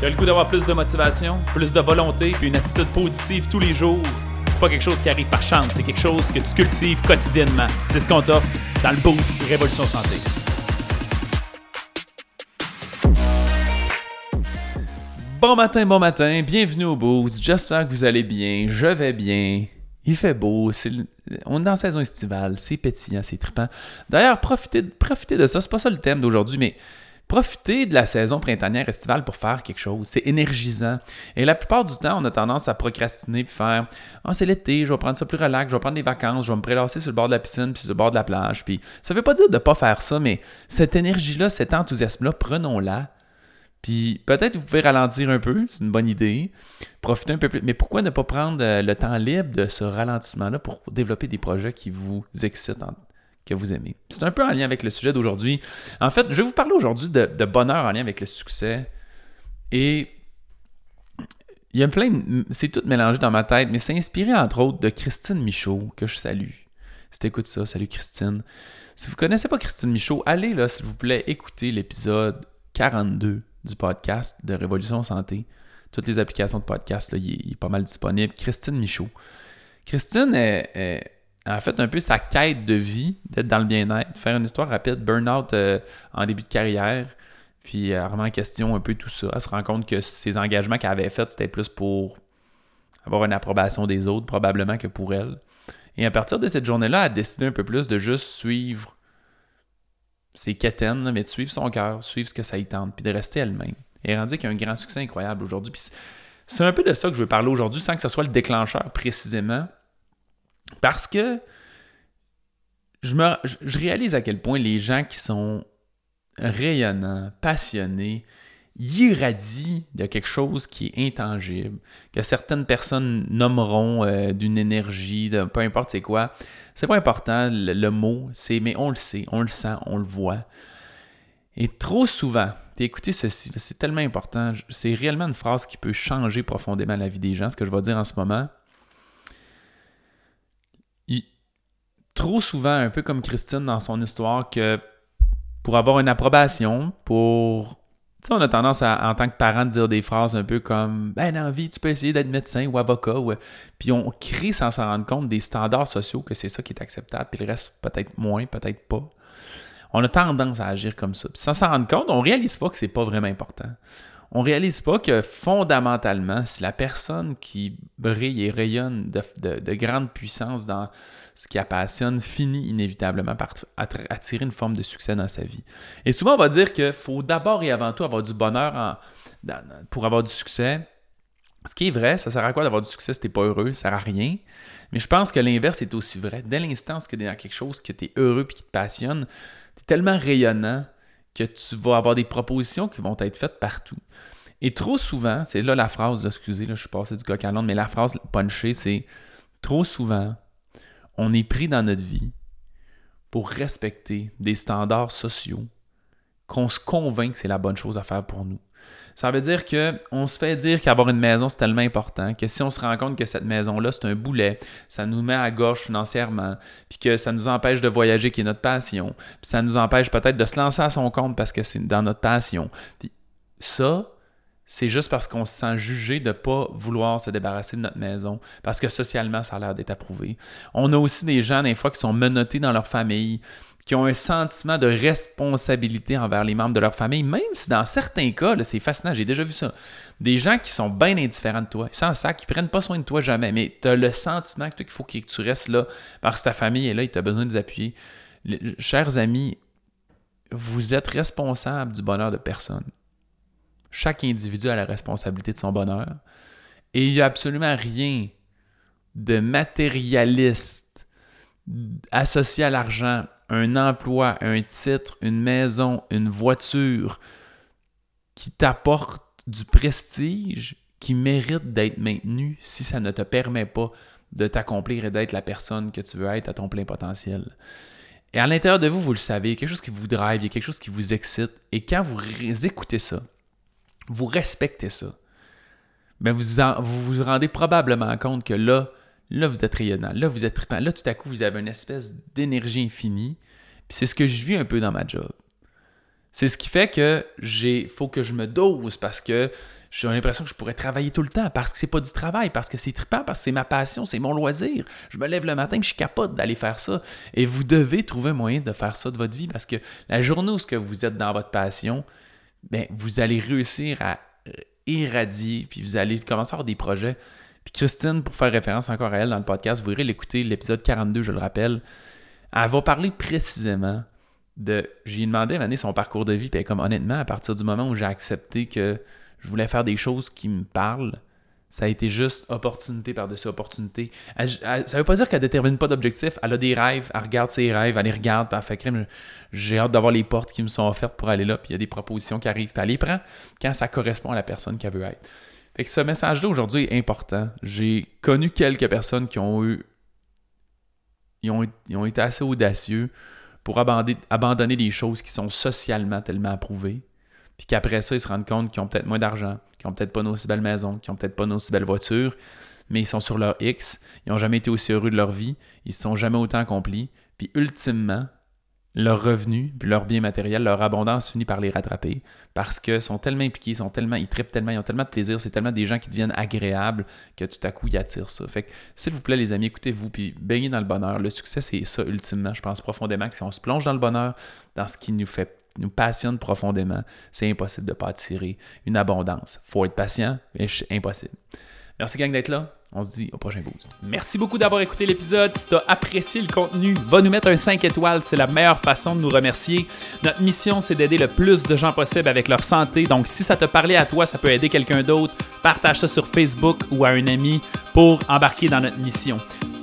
Tu as le goût d'avoir plus de motivation, plus de volonté, puis une attitude positive tous les jours? C'est pas quelque chose qui arrive par chance, c'est quelque chose que tu cultives quotidiennement. C'est ce qu'on t'offre dans le Boost Révolution Santé. Bon matin, bon matin, bienvenue au Boost. J'espère que vous allez bien, je vais bien. Il fait beau, on est la saison estivale, c'est pétillant, c'est trippant. D'ailleurs, profitez, profitez de ça, c'est pas ça le thème d'aujourd'hui, mais Profitez de la saison printanière estivale pour faire quelque chose. C'est énergisant. Et la plupart du temps, on a tendance à procrastiner et faire Ah, c'est l'été, je vais prendre ça plus relax, je vais prendre des vacances, je vais me prélasser sur le bord de la piscine puis sur le bord de la plage. Puis ça veut pas dire de ne pas faire ça, mais cette énergie-là, cet enthousiasme-là, prenons-la. Puis peut-être vous pouvez ralentir un peu, c'est une bonne idée. Profitez un peu plus. Mais pourquoi ne pas prendre euh, le temps libre de ce ralentissement-là pour développer des projets qui vous excitent que vous aimez. C'est un peu en lien avec le sujet d'aujourd'hui. En fait, je vais vous parler aujourd'hui de, bonheur en lien avec le succès. Et il y a plein de... C'est tout mélangé dans ma tête, mais c'est inspiré entre autres de Christine Michaud, que je salue. Si t'écoutes ça, salut Christine. Si vous ne connaissez pas Christine Michaud, allez là, s'il vous plaît, écouter l'épisode 42 du podcast de Révolution Santé. Toutes les applications de podcast, là, il, est, pas mal disponible. Christine Michaud. Christine est a fait un peu sa quête de vie, d'être dans le bien-être, faire une histoire rapide, burn-out euh, en début de carrière, puis elle remet en question un peu tout ça. Elle se rend compte que ses engagements qu'elle avait faits, c'était plus pour avoir une approbation des autres, probablement que pour elle. Et à partir de cette journée-là, elle a décidé un peu plus de juste suivre ses quétaines, mais de suivre son cœur, suivre ce que ça y tente, puis de rester elle-même. Et elle qu'il y a un grand succès incroyable aujourd'hui. c'est un peu de ça que je veux parler aujourd'hui, sans que ce soit le déclencheur précisément. Parce que je, me, je réalise à quel point les gens qui sont rayonnants, passionnés, irradient de quelque chose qui est intangible, que certaines personnes nommeront euh, d'une énergie, de peu importe c'est quoi. C'est pas important le, mot, c'est mais on le sait, on le sent, on le voit. Et trop souvent, écoutez ceci, c'est tellement important, c'est réellement une phrase qui peut changer profondément la vie des gens, ce que je vais dire en ce moment. Trop souvent, un peu comme Christine dans son histoire, que pour avoir une approbation, pour. Tu sais, on a tendance à, en tant que parent, de dire des phrases un peu comme Ben, dans vie, tu peux essayer d'être médecin ou avocat. Puis on crée sans s'en rendre compte des standards sociaux que c'est ça qui est acceptable, puis le reste, peut-être moins, peut-être pas. On a tendance à agir comme ça. Puis sans s'en rendre compte, on réalise pas que c'est pas vraiment important on réalise pas que fondamentalement, si la personne qui brille et rayonne de, grande puissance dans ce qui la finit inévitablement par attirer une forme de succès dans sa vie. Et souvent, on va dire qu'il faut d'abord et avant tout avoir du bonheur pour avoir du succès. Ce qui est vrai, ça sert à quoi d'avoir du succès si t'es pas heureux? Ça sert à rien. Mais je pense que l'inverse est aussi vrai. Dès l'instant où tu es dans quelque chose que tu es heureux et qui te passionne, tu es tellement rayonnant que tu vas avoir des propositions qui vont être faites partout. Et trop souvent, c'est là la phrase, excusez, là, je suis passé du coq à l'onde, mais la phrase punchée, c'est trop souvent, on est pris dans notre vie pour respecter des standards sociaux qu'on se convainc que c'est la bonne chose à faire pour nous. Ça veut dire qu'on se fait dire qu'avoir une maison, c'est tellement important que si on se rend compte que cette maison-là, c'est un boulet, ça nous met à gauche financièrement, puis que ça nous empêche de voyager, qui est notre passion, puis ça nous empêche peut-être de se lancer à son compte parce que c'est dans notre passion. Ça, c'est juste parce qu'on se sent jugé de ne pas vouloir se débarrasser de notre maison, parce que socialement, ça a l'air d'être approuvé. On a aussi des gens, des fois, qui sont menottés dans leur famille, qui ont un sentiment de responsabilité envers les membres de leur famille, même si dans certains cas, c'est fascinant, j'ai déjà vu ça. Des gens qui sont bien indifférents de toi, sans ça, qui prennent pas soin de toi jamais, mais tu as le sentiment que qu'il faut que tu restes là parce que ta famille est là et tu as besoin de les appuyer. chers amis, vous êtes responsables du bonheur de personne. Chaque individu a la responsabilité de son bonheur. Et il n'y a absolument rien de matérialiste associé à l'argent, un emploi, un titre, une maison, une voiture qui t'apporte du prestige qui mérite d'être maintenu si ça ne te permet pas de t'accomplir et d'être la personne que tu veux être à ton plein potentiel. Et à l'intérieur de vous, vous le savez, il y a quelque chose qui vous drive, il y a quelque chose qui vous excite. Et quand vous écoutez ça, vous respectez ça, mais vous, vous rendez probablement compte que là, là, vous êtes rayonnant, là, vous êtes trippant, là, tout à coup, vous avez une espèce d'énergie infinie. Puis c'est ce que je vis un peu dans ma job. C'est ce qui fait que j'ai faut que je me dose parce que j'ai l'impression que je pourrais travailler tout le temps parce que c'est pas du travail, parce que c'est trippant, parce que c'est ma passion, c'est mon loisir. Je me lève le matin et je suis capable d'aller faire ça. Et vous devez trouver un moyen de faire ça de votre vie parce que la journée où vous êtes dans votre passion, ben, vous allez réussir à irradier, puis vous allez commencer à avoir des projets. Puis Christine, pour faire référence encore à elle dans le podcast, vous irez l'écouter, l'épisode 42, je le rappelle. Elle va parler précisément de. J'ai demandé à son parcours de vie, puis comme honnêtement, à partir du moment où j'ai accepté que je voulais faire des choses qui me parlent. Ça a été juste opportunité par-dessus opportunité. Ça ne veut pas dire qu'elle ne détermine pas d'objectif. Elle a des rêves, elle regarde ses rêves, elle les regarde, puis elle fait. J'ai hâte d'avoir les portes qui me sont offertes pour aller là, puis il y a des propositions qui arrivent, puis elle les prend quand ça correspond à la personne qu'elle veut être. Fait que ce message-là aujourd'hui est important. J'ai connu quelques personnes qui ont eu. Ils ont, ont été assez audacieux pour abandonner, abandonner des choses qui sont socialement tellement approuvées puis qu'après ça, ils se rendent compte qu'ils ont peut-être moins d'argent, qu'ils ont peut-être pas une aussi belle maison, qu'ils ont peut-être pas une aussi belle voiture, mais ils sont sur leur X, ils n'ont jamais été aussi heureux de leur vie, ils ne sont jamais autant accomplis, puis ultimement, leur revenu, puis leur bien matériel, leur abondance finit par les rattraper parce qu'ils sont tellement impliqués, ils sont tellement, ils trippent tellement, ils ont tellement de plaisir, c'est tellement des gens qui deviennent agréables que tout à coup ils attirent ça. Fait que s'il vous plaît les amis, écoutez-vous puis baignez dans le bonheur. Le succès c'est ça ultimement. Je pense profondément que si on se plonge dans le bonheur, dans ce qui nous fait nous passionne profondément, c'est impossible de ne pas attirer une abondance. faut être patient, mais impossible. Merci gang d'être là. On se dit au prochain boost. Merci beaucoup d'avoir écouté l'épisode. Si tu as apprécié le contenu, va nous mettre un 5 étoiles. C'est la meilleure façon de nous remercier. Notre mission, c'est d'aider le plus de gens possible avec leur santé. Donc, si ça te parlait à toi, ça peut aider quelqu'un d'autre. Partage ça sur Facebook ou à un ami pour embarquer dans notre mission.